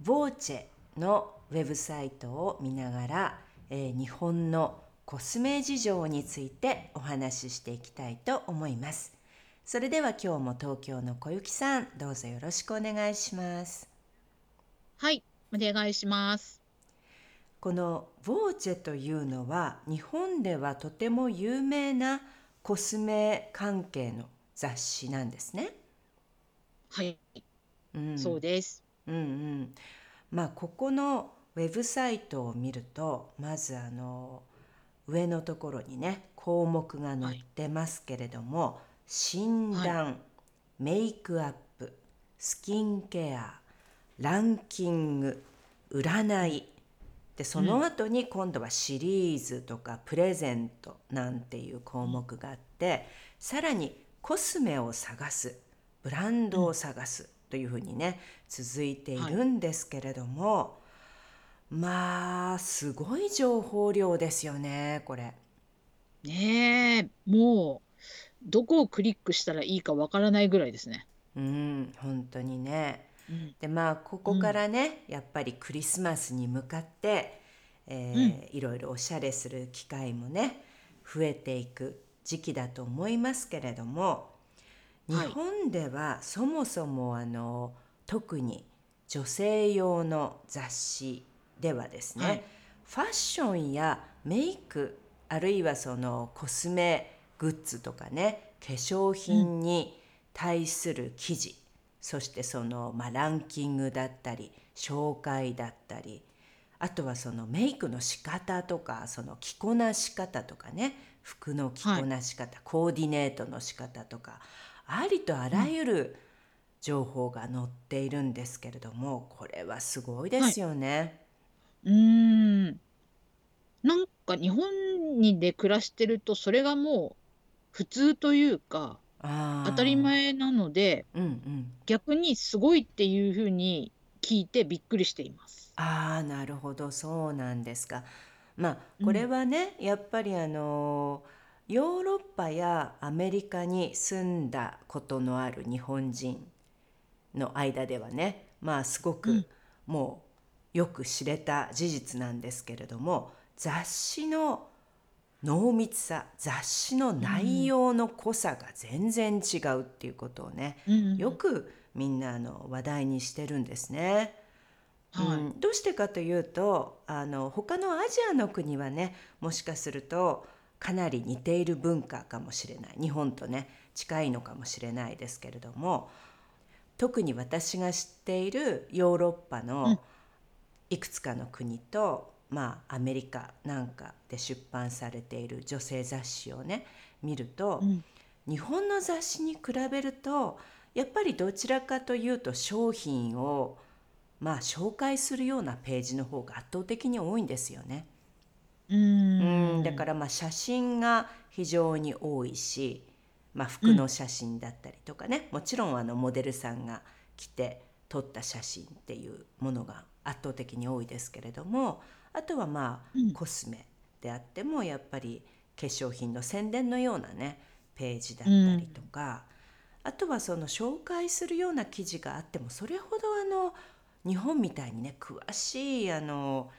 ボーチェのウェブサイトを見ながら、えー、日本のコスメ事情についてお話ししていきたいと思います。それでは今日も東京の小雪さん、どうぞよろしくお願いします。はい、お願いします。このボーチェというのは日本ではとても有名なコスメ関係の雑誌なんですね。はい、うん、そうです。うんうん。まあここのウェブサイトを見るとまずあの上のところにね項目が載ってますけれども、はい、診断、はい、メイクアップスキンケアランキング占いでその後に今度はシリーズとかプレゼントなんていう項目があって、さらにコスメを探すブランドを探すというふうにね続いているんですけれども、はい、まあすごい情報量ですよねこれ。ねえもうどこをクリックしたらいいかわからないぐらいですね。うん本当にね。うん、でまあここからね、うん、やっぱりクリスマスに向かって、えー、うん、いろいろおしゃれする機会もね増えていく時期だと思いますけれども日本ではそもそもあの特に女性用の雑誌ではですね、はい、ファッションやメイクあるいはそのコスメグッズとかね化粧品に対する記事、うん、そしてその、まあ、ランキングだったり紹介だったりあとはそのメイクの仕方とかその着こなし方とかね服の着こなし方、はい、コーディネートの仕方とかありとあらゆる情報が載っているんですけれども、これはすごいですよね。うーん。なんか日本にで暮らしてると、それがもう普通というか、当たり前なので、うんうん。逆にすごいっていう風に聞いてびっくりしています。ああ、なるほど、そうなんですか。まあ、これはね、やっぱりあのーヨーロッパやアメリカに住んだことのある日本人の間ではねまあすごくもうよく知れた事実なんですけれども雑誌の濃密さ雑誌の内容の濃さが全然違うっていうことをね、よくみんなあの話題にしてるんですね。はい、うん、どうしてかというとあの他のアジアの国はねもしかするとかなり似ている文化かもしれない。日本とね近いのかもしれないですけれども特に私が知っているヨーロッパのいくつかの国と、うん、まあアメリカなんかで出版されている女性雑誌をね見ると、うん、日本の雑誌に比べるとやっぱりどちらかというと商品をまあ紹介するようなページの方が圧倒的に多いんですよね。うん。だからまあ写真が非常に多いし、まあ、服の写真だったりとかね、もちろんあのモデルさんが来て撮った写真っていうものが圧倒的に多いですけれどもあとはまあ、コスメであってもやっぱり化粧品の宣伝のようなねページだったりとか、あとはその紹介するような記事があってもそれほどあの日本みたいにね詳しいあの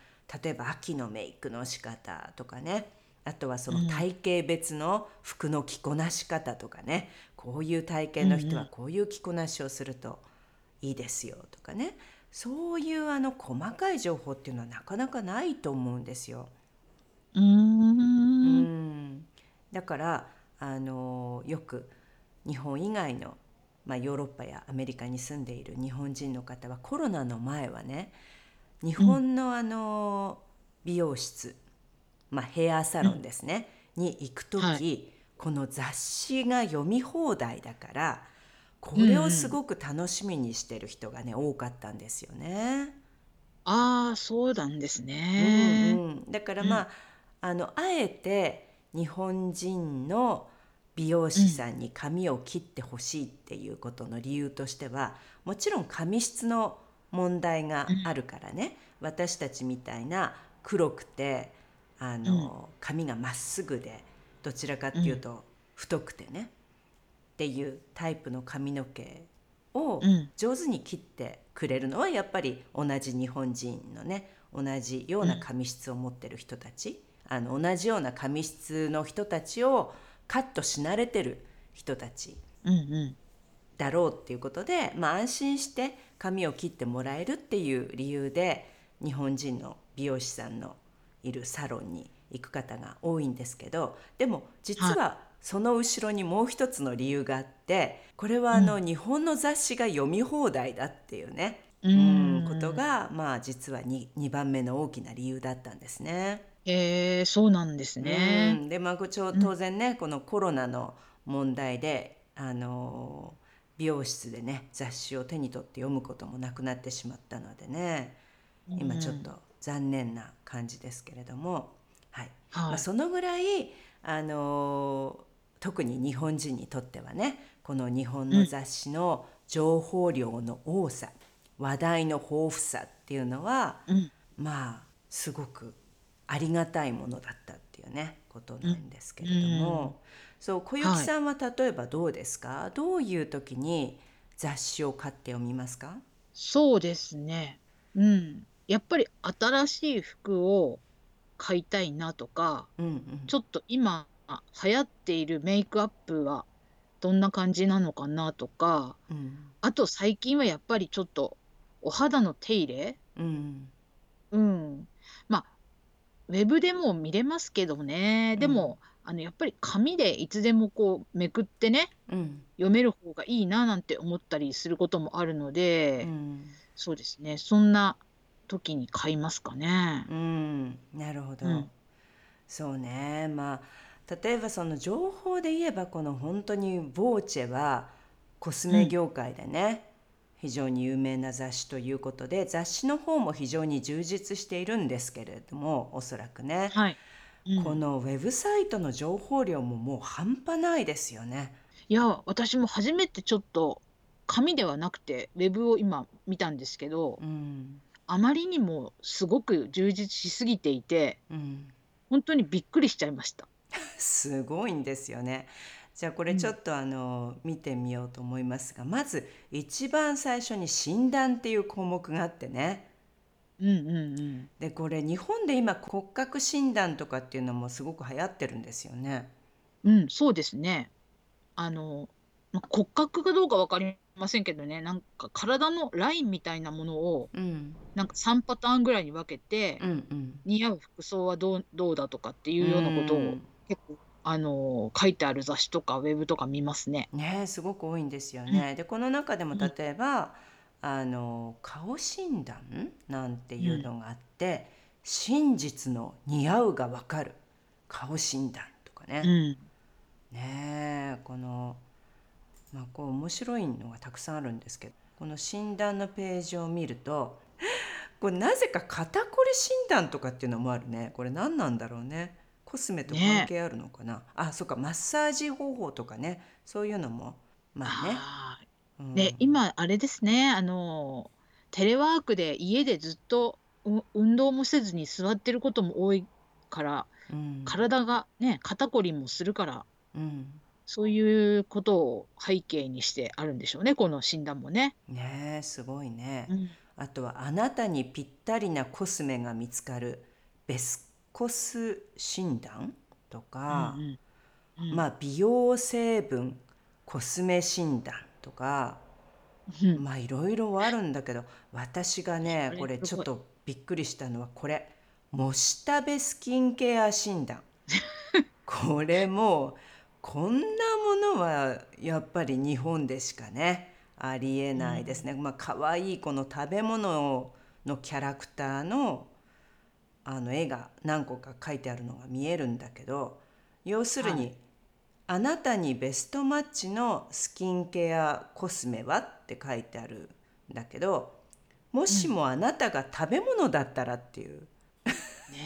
例えば秋のメイクの仕方とかね。あとはその体型別の服の着こなし方とかね、うん、こういう体型の人はこういう着こなしをするといいですよとかね。そういうあの細かい情報っていうのはなかなかないと思うんですよ。うん。だからあのよく日本以外の、まあ、ヨーロッパやアメリカに住んでいる日本人の方はコロナの前はね日本のあの美容室まあ、ヘアサロンですね、うん、に行く時、はい、この雑誌が読み放題だからこれをすごく楽しみにしてる人がね、多かったんですよね。ああ、そうなんですね。うんうん、だからまあ、あのあえて日本人の美容師さんに髪を切ってほしいっていうことの理由としてはもちろん髪質の問題があるからね、私たちみたいな黒くてあの、髪がまっすぐでどちらかっていうと太くてね、っていうタイプの髪の毛を上手に切ってくれるのはやっぱり同じ日本人のね同じような髪質を持ってる人たち、あの同じような髪質の人たちをカットし慣れてる人たちだろうっていうことで、まあ、安心して髪を切ってもらえるっていう理由で日本人の美容師さんのいるサロンに行く方が多いんですけどでも実はその後ろにもう一つの理由があってこれはあの、日本の雑誌が読み放題だっていうね、うん、ことがまあ実は 2, 2番目の大きな理由だったんですね。えー、そうなんですね。でまあ当然ね、このコロナの問題であの美容室でね雑誌を手に取って読むこともなくなってしまったのでね。今ちょっと残念な感じですけれども、はい、はい、まあ、そのぐらいあの特に日本人にとってはねこの日本の雑誌の情報量の多さ、うん、話題の豊富さっていうのは、うん、まあすごくありがたいものだったっていうねことなんですけれども、うん、そう小雪さんは例えばどうですか、はい、どういう時に雑誌を買って読みますか？そうですね。うん。やっぱり新しい服を買いたいなとか、うんうん、ちょっと今流行っているメイクアップはどんな感じなのかなとか、うん、あと最近はやっぱりちょっとお肌の手入れ、うん、うん、まあウェブでも見れますけどね、でも、あのやっぱり紙でいつでもこうめくってね、うん、読める方がいいななんて思ったりすることもあるので、うん、そうですね。そんな時に買いますかね。うん、なるほど、そうね。まあ例えばその情報で言えばこの本当にボーチェはコスメ業界でね、非常に有名な雑誌ということで雑誌の方も非常に充実しているんですけれどもおそらくね、はいうん、このウェブサイトの情報量ももう半端ないですよね。いや私も初めてちょっと紙ではなくてウェブを今見たんですけど、うん、あまりにもすごく充実しすぎていて、うん、本当にびっくりしちゃいました。すごいんですよね。じゃあこれちょっとあの、見てみようと思いますがまず一番最初に診断っていう項目があってね。うんうんうん、でこれ日本で今骨格診断とかっていうのもすごく流行ってるんですよね。うん、そうですね。あの、ま骨格かどうか分かりませんけどね、なんか体のラインみたいなものを、うん、なんか3パターンぐらいに分けて、うんうん、似合う服装はどうどうだとかっていうようなことを結構あの書いてある雑誌とかウェブとか見ますね。ねすごく多いんですよね。うん、でこの中でも例えば、うん、あの顔診断なんていうのがあって、うん、真実の似合うがわかる顔診断とかね。ねこのまあこう面白いのがたくさんあるんですけどこの診断のページを見ると これなぜか肩こり診断とかっていうのもあるねこれ何なんだろうね。コスメと関係あるのかな、あそっかマッサージ方法とかねそういうのもまあね。あうん、で今あれですね。あのテレワークで家でずっと運動もせずに座ってることも多いから、うん、体がね肩こりもするから、うん、そういうことを背景にしてあるんでしょうねこの診断もね。ねすごいね。うん、あとはあなたにぴったりなコスメが見つかるベスコス診断とか、うんうんうん、まあ、美容成分コスメ診断とか、うん、まあいろいろあるんだけど私がねこれちょっとびっくりしたのはこれもしたべスキンケア診断。これもこんなものはやっぱり日本でしかねありえないですね。うん、まあ可愛いこの食べ物のキャラクターのあの絵が何個か書いてあるのが見えるんだけど要するに、はい、あなたにベストマッチのスキンケアコスメは?」って書いてあるんだけどもしもあなたが食べ物だったらっていう。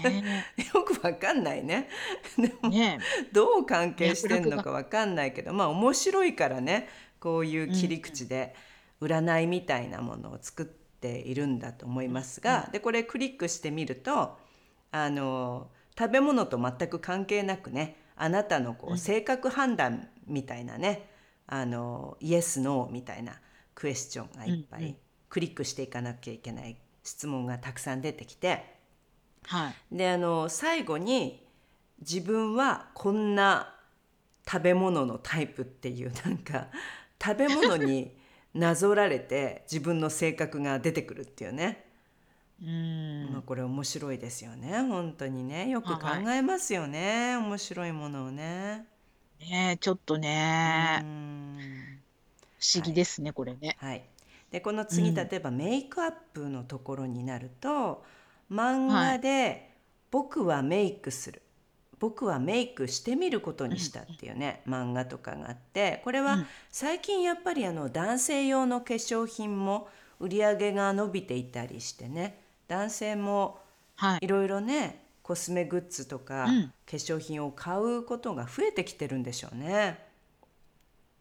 ね、よくわかんないね。でも、ね、どう関係してんのかわかんないけどまあ面白いからねこういう切り口で占いみたいなものを作っているんだと思いますが、でこれクリックしてみるとあの食べ物と全く関係なくねあなたのこう性格判断みたいなねあのイエス・ノーみたいなクエスチョンがいっぱいクリックしていかなきゃいけない質問がたくさん出てきて、はい、であの最後に自分はこんな食べ物のタイプっていうなんか食べ物になぞられて自分の性格が出てくるっていうね。うん。まあ、これ面白いですよね。本当にね。よく考えますよね、面白いものをね。ねちょっとね。不思議ですね、これね。はい、でこの次例えばメイクアップのところになると漫画で「僕はメイクする」僕はメイクしてみることにしたっていうね、漫画とかがあってこれは最近やっぱりあの男性用の化粧品も売り上げが伸びていたりしてね男性もいろいろね、コスメグッズとか、化粧品を買うことが増えてきてるんでしょうね。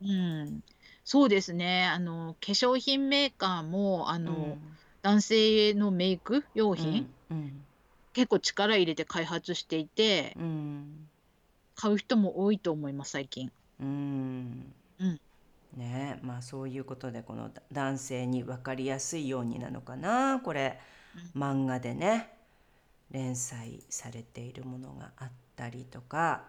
うん、そうですね。あの、化粧品メーカーも、あうの、ん、男性のメイク用品、うん、結構力入れて開発していて、うん、買う人も多いと思います、最近。うん、うん。ね、まあそういうことでこの男性に分かりやすいようになのかな、これ。漫画でね連載されているものがあったりとか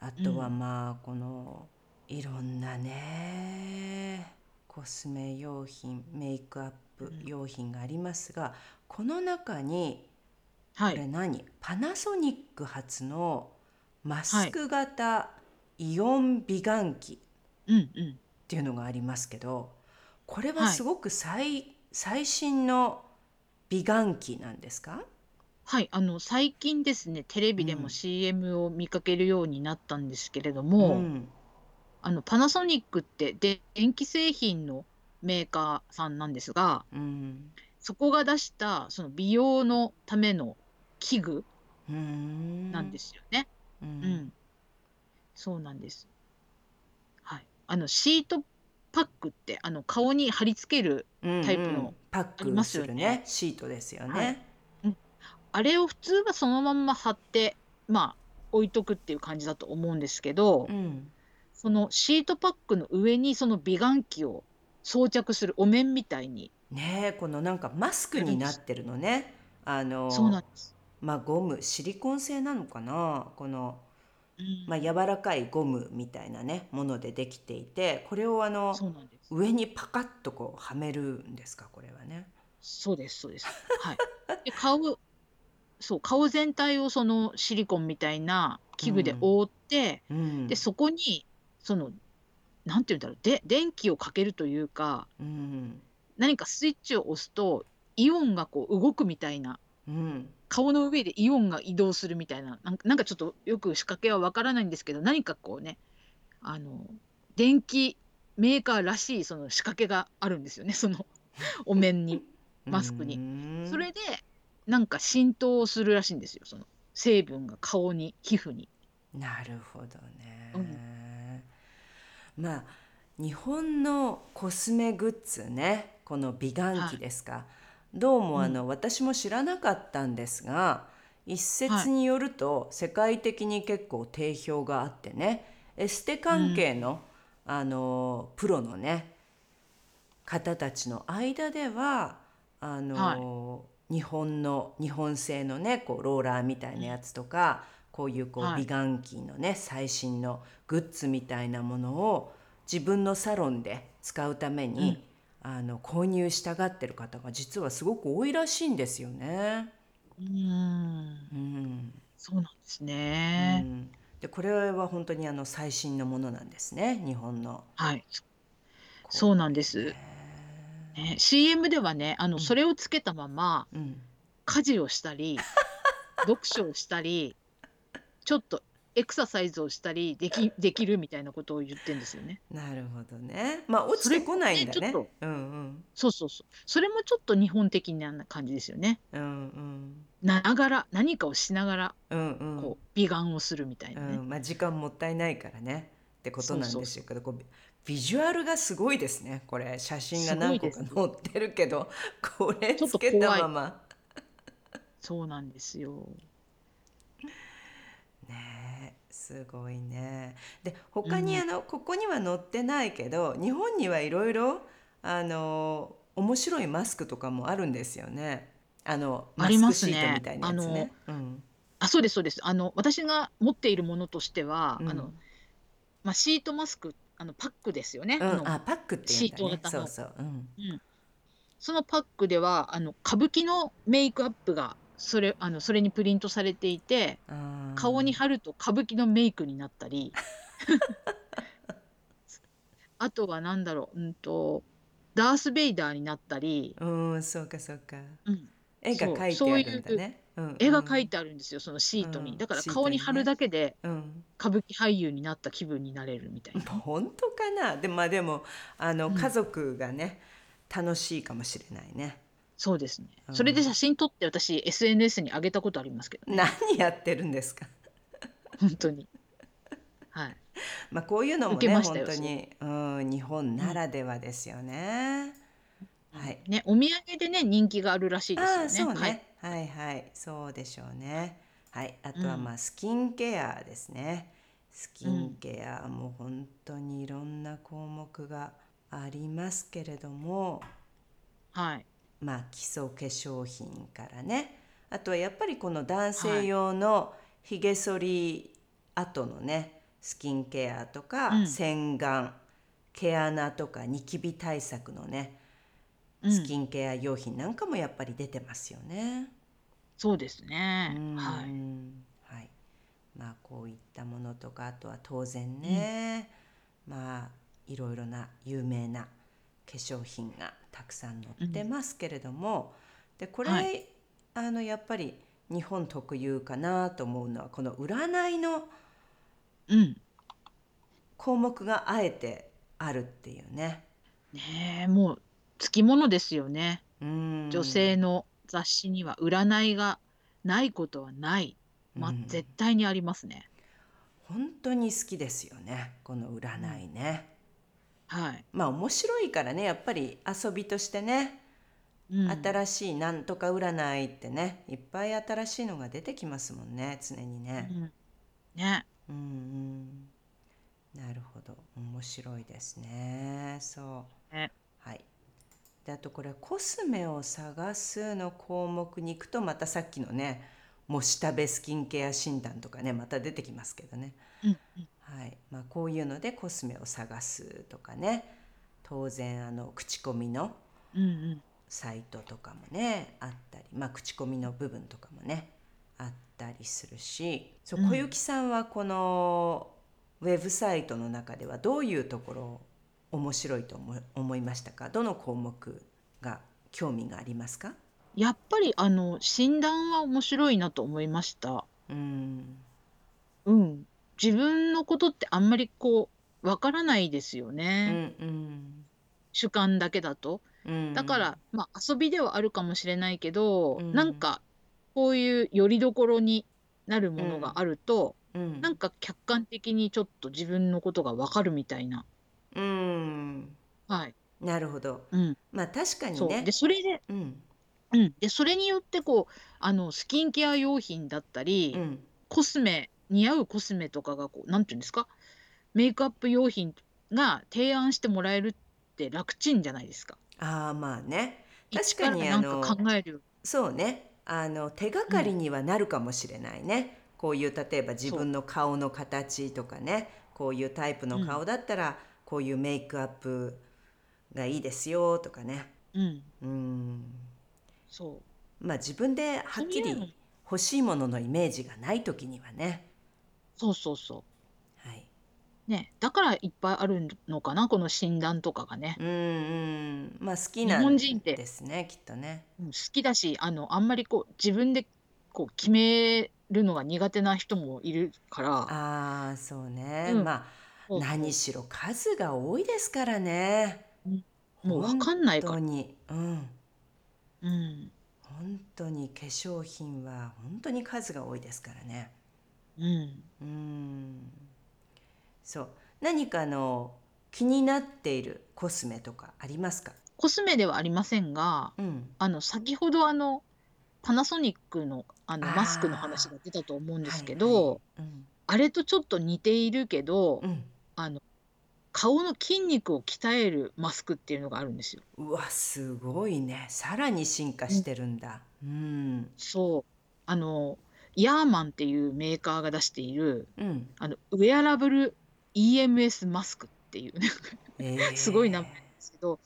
あとはまあこのいろんなねコスメ用品メイクアップ用品がありますがこの中にこれ何、パナソニック発のマスク型イオン美顔器っていうのがありますけどこれはすごく最,、最新の美顔器なんですか？はい、あの、最近ですね、テレビでも CM を見かけるようになったんですけれどうも、ん。あの、パナソニックって電気製品のメーカーさんなんですが、うん。そこが出したその美容のための器具なんですよね。ううん。そうなんです。はい。あの、シートパックって、あの、顔に貼り付けるタイプのパックするね。シートですよね、はい、あれを普通はそのまんま貼ってまあ置いとくっていう感じだと思うんですけど、うん、そのシートパックの上にその美顔器を装着するお面みたいにねこのなんかマスクになってるのね。あのそうなんです。まあゴムシリコン製なのかな？この、まあ、柔らかいゴムみたいなねものでできていてこれをあの上にパカッとこうはめるんですかこれはね。そうですそうです。はい。で顔そう顔全体をそのシリコンみたいな器具で覆って、うん、でそこにそのなんて言うんだろうで電気をかけるというか、うん、何かスイッチを押すとイオンがこう動くみたいな、うん、顔の上でイオンが移動するみたいな。なんかちょっとよく仕掛けはわからないんですけど何かこうねあの電気メーカーらしいその仕掛けがあるんですよねその お面にマスクに。それでなんか浸透するらしいんですよその成分が顔に皮膚に。なるほどね。うん、まあ日本のコスメグッズねこの美顔器ですか、はい、どうもあの、うん、私も知らなかったんですが一説によると、世界的に結構定評があってねエステ関係のあのプロのね方たちの間ではあの、日本の日本製のねこうローラーみたいなやつとか、こういうこう美顔器のね最新のグッズみたいなものを自分のサロンで使うために、あの購入したがってる方が実はすごく多いらしいんですよね。うん、うん、そうなんですね。うんでこれは本当にあの最新のものなんですね日本の。はい。そうなんです。ね、CM ではね、あの、それをつけたまま、うん。家事をしたり、読書をしたり、ちょっとエクササイズをしたりできできるみたいなことを言ってんですよね。なるほどね。まあ落ちてこないんだね。うんうん。そうそうそう。それもちょっと日本的な感じですよね。うんうん。ながら何かをしながらうんうん。こう美顔をするみたいなね。うん、まあ時間もったいないからねってことなんでしょうけどこうビジュアルがすごいですねこれ写真が何個か載ってるけど これつけたままそうなんですよ。ねえすごいね。で他にあの、ここには載ってないけど日本にはいろいろあの面白いマスクとかもあるんですよね。あのマスクますね。シートみたいなやつね。うん。あ、そうですそうです。あの私が持っているものとしては、うん。あのまあシートマスクあのパックですよね。うん。あパックっていうんだシートね型の。そうそう、うん、うん、そのパックではあの歌舞伎のメイクアップがそれあのそれにプリントされていて顔に貼ると歌舞伎のメイクになったり。あとは何だろう、うんと、ダース・ベイダーになったり、うんそうかそうか。うん、絵が描いてあるんだね。うん絵が描いて、てあるんですよそのシートに、うん。だから顔に貼るだけでうん、歌舞伎俳優になった気分になれるみたいな。本当かな。でまあでもあのうん。家族がね、楽しいかもしれないね。そうですね。うんそれで写真撮って私 SNS に上げたことありますけどね。何やってるんですか？本当に。はい。まあこういうのも受けねましたよ本当に、うん、日本ならではですよね。はい。ね、お土産でね人気があるらしいですよね。ああそうはい。ね、はい、はいそうでしょうねはいあとはうんまあスキンケアですね、スキンケアも本当にいろんな項目がありますけれどもはい。まあ基礎化粧品からねあとはやっぱりこの男性用のひげ剃り後のねスキンケアとか、うん洗顔毛穴とかニキビ対策のねうんスキンケア用品なんかもやっぱり出てますよね。そうですね。うんはい。はい。まあこういったものとかあとは当然ね、まあいろいろな有名な化粧品がたくさん載ってますけれども、でこれ、はいあのやっぱり日本特有かなと思うのはこの占いのうん。項目があえてあるっていうね。ねえもうつきものですよね。うん女性の雑誌には占いがないことはない。まあ、うん絶対にありますね。本当に好きですよねこの占いね。はい。まあ面白いからねやっぱり遊びとしてね、うん、新しいなんとか占いってねいっぱい新しいのが出てきますもんね常にね。うんね。うんうんなるほど面白いですねそう。ねはい。であとこれコスメを探すの項目に行くとまたさっきのねもう下べスキンケア診断とかねまた出てきますけどね。うんうんはい。まあ、こういうのでコスメを探すとかね。当然あの口コミの。サイトとかもねあったり、まあ、口コミの部分とかもねあったりするし。そううん。小雪さんはこのウェブサイトの中ではどういうところを面白いと思い思いましたか？どの項目が興味がありますか？やっぱりあの診断は面白いなと思いました。うん。うん。自分のことってあんまりこうわからないですようね。んうん主観だけだと。うんだから、まあ遊びではあるかもしれないけど、うんなんかこういう拠り所になるものがあると、うんなんか客観的にちょっと自分のことがわかるみたいな。うんはい。なるほどうん。まあ確かにそう。ねで、それで、うんうん。で、それによってこう、あの、スキンケア用品だったり、うんコスメ、似合うコスメとかがこう、なんていうんですか、メイクアップ用品が提案してもらえるって楽ちんじゃないですか。ああまあね。確一かにあの考える。そうね。あの手がかりにはなるかもしれないね、こういう例えば自分の顔の形とかね。こういうタイプの顔だったら、こういうメイクアップがいいですよとかね。うん。うん。そう。まあ自分ではっきり欲しいもののイメージがない時にはねそうそうそはい、う。ね。だからいっぱいあるのかな、この診断とかがね。うんうんまあ好き日なん本人ってですねきっとね。うん好きだし、あの、あんまりこう、自分でこう決めるのが苦手な人もいるから。ああ、そうね。うん、まあ、何しろ数が多いですからね。もうわかんないか当に。うん。うん。本当に化粧品は本当に数が多いですからね。うん。うん。そう。何かの気になっているコスメとかありますか？コスメではありませんが、うん。あの先ほどあのパナソニックのあのマスクの話が出たと思うんですけはいはい。ど、うん。あれとちょっと似ているけど、うん。あの顔の筋肉を鍛えるマスクっていうのがあるんですよ。うわ、すごいね。さらに進化してるんだ。うん。そう。あの、ヤーマンっていうメーカーが出している、うん。あの、ウェアラブル EMS マスクっていうね、すごい名前なんですけど、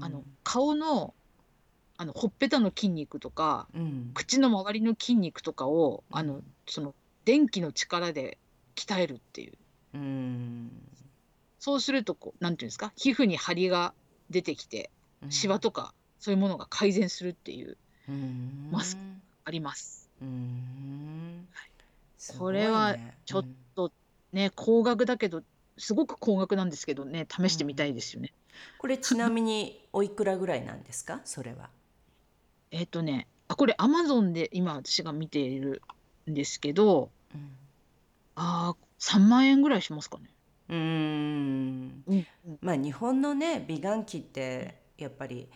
あの、顔の、あの、ほっぺたの筋肉とか、うん。口の周りの筋肉とかを、あの、その、電気の力で鍛えるっていう。うん。そうするとこう、なんていうんですか、皮膚に張りが出てきて、シワとかそういうものが改善するっていうマスクあります。うん。これはちょっとね、高額だけど、すごく高額なんですけどね、試してみたいですよね。これちなみにおいくらぐらいなんですか？それは。えっとね、あ、これアマゾンで今私が見ているんですけど、うん。ああ、3万円ぐらいしますかね。うーん。うんまあ日本のね美顔器ってやっぱり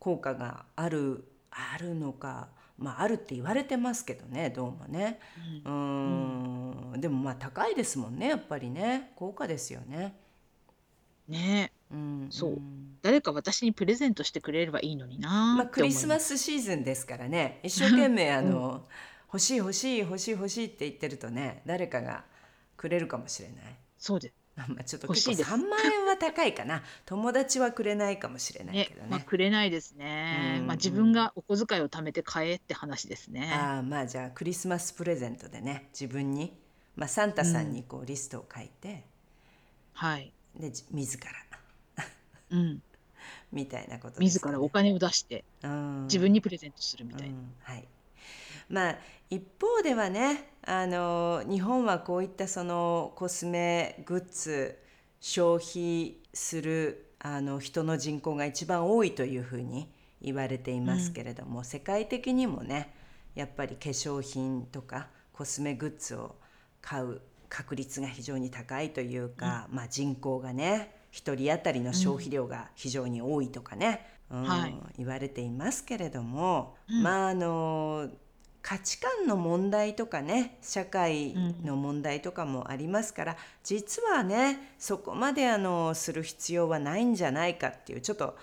効果があるあるのかまああるって言われてますけどねどうもね。うーん。でもまあ高いですもんねやっぱりね。高価ですよね。ね。うん。そう。誰か私にプレゼントしてくれればいいのになまあクリスマスシーズンですからね。一生懸命あの、欲しい欲しい欲しい欲しいって言ってるとね誰かがくれるかもしれない。そうです。まあちょっと結構3万円は高いかな。友達はくれないかもしれないけどね。まあ、くれないですね、まあ、自分がお小遣いを貯めて買えって話ですね。ああまあじゃあクリスマスプレゼントでね。自分に、まあ、サンタさんにこうリストを書いて、はい。で自ら。うん。みたいなことです自らお金を出して自分にプレゼントするみたいな、うん。はいまあ一方ではねあの日本はこういったそのコスメグッズ消費するあの人の人口が一番多いというふうに言われていますけれども、うん、世界的にもねやっぱり化粧品とかコスメグッズを買う確率が非常に高いというか、うん、まあ、人口がね1人当たりの消費量が非常に多いとかね、うん、はい、言われていますけれども、まああの価値観の問題とかね社会の問題とかもありますから、うん、実はねそこまであのする必要はないんじゃないかっていうちょっと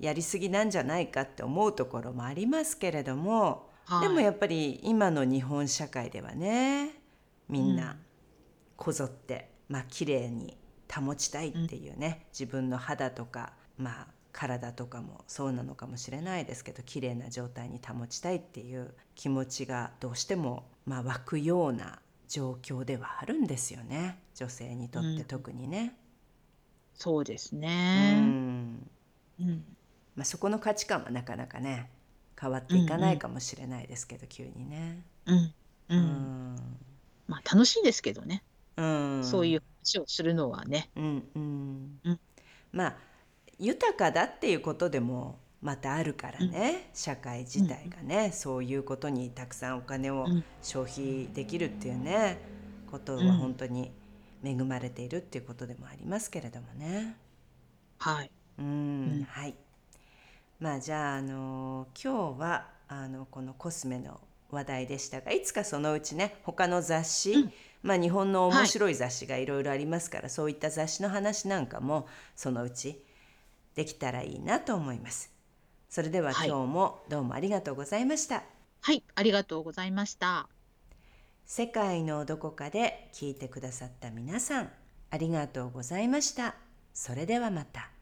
やりすぎなんじゃないかって思うところもありますけれども、はい、でもやっぱり今の日本社会ではねみんなこぞって、うん、まあ綺麗に保ちたいっていうね、自分の肌とかまあ体とかもそうなのかもしれないですけど綺麗な状態に保ちたいっていう気持ちがどうしても、まあ、湧くような状況ではあるんですよね。女性にとって特にね。うん、そうですね、うん。うん。まあ、そこの価値観はなかなかね変わっていかないかもしれないですけど、うんうん、急にね。うん、うん、うん、まあ楽しいですけどね、うん、そういう話をするのはね。うんうん。うん、まあ豊かだっていうことでもまたあるからね、うん、社会自体がね、うん、そういうことにたくさんお金を消費できるっていうね、ことは本当に恵まれているっていうことでもありますけれどもね。はい。うん、はい。まあじゃああの今日はあのこのコスメの話題でしたがいつかそのうちね他の雑誌、うん、まあ日本の面白い雑誌がいろいろありますから、はい、そういった雑誌の話なんかもそのうちできたらいいなと思います。それでは今日もどうもありがとうございました。はい、ありがとうございました。世界のどこかで聞いてくださった皆さん、ありがとうございました。それではまた。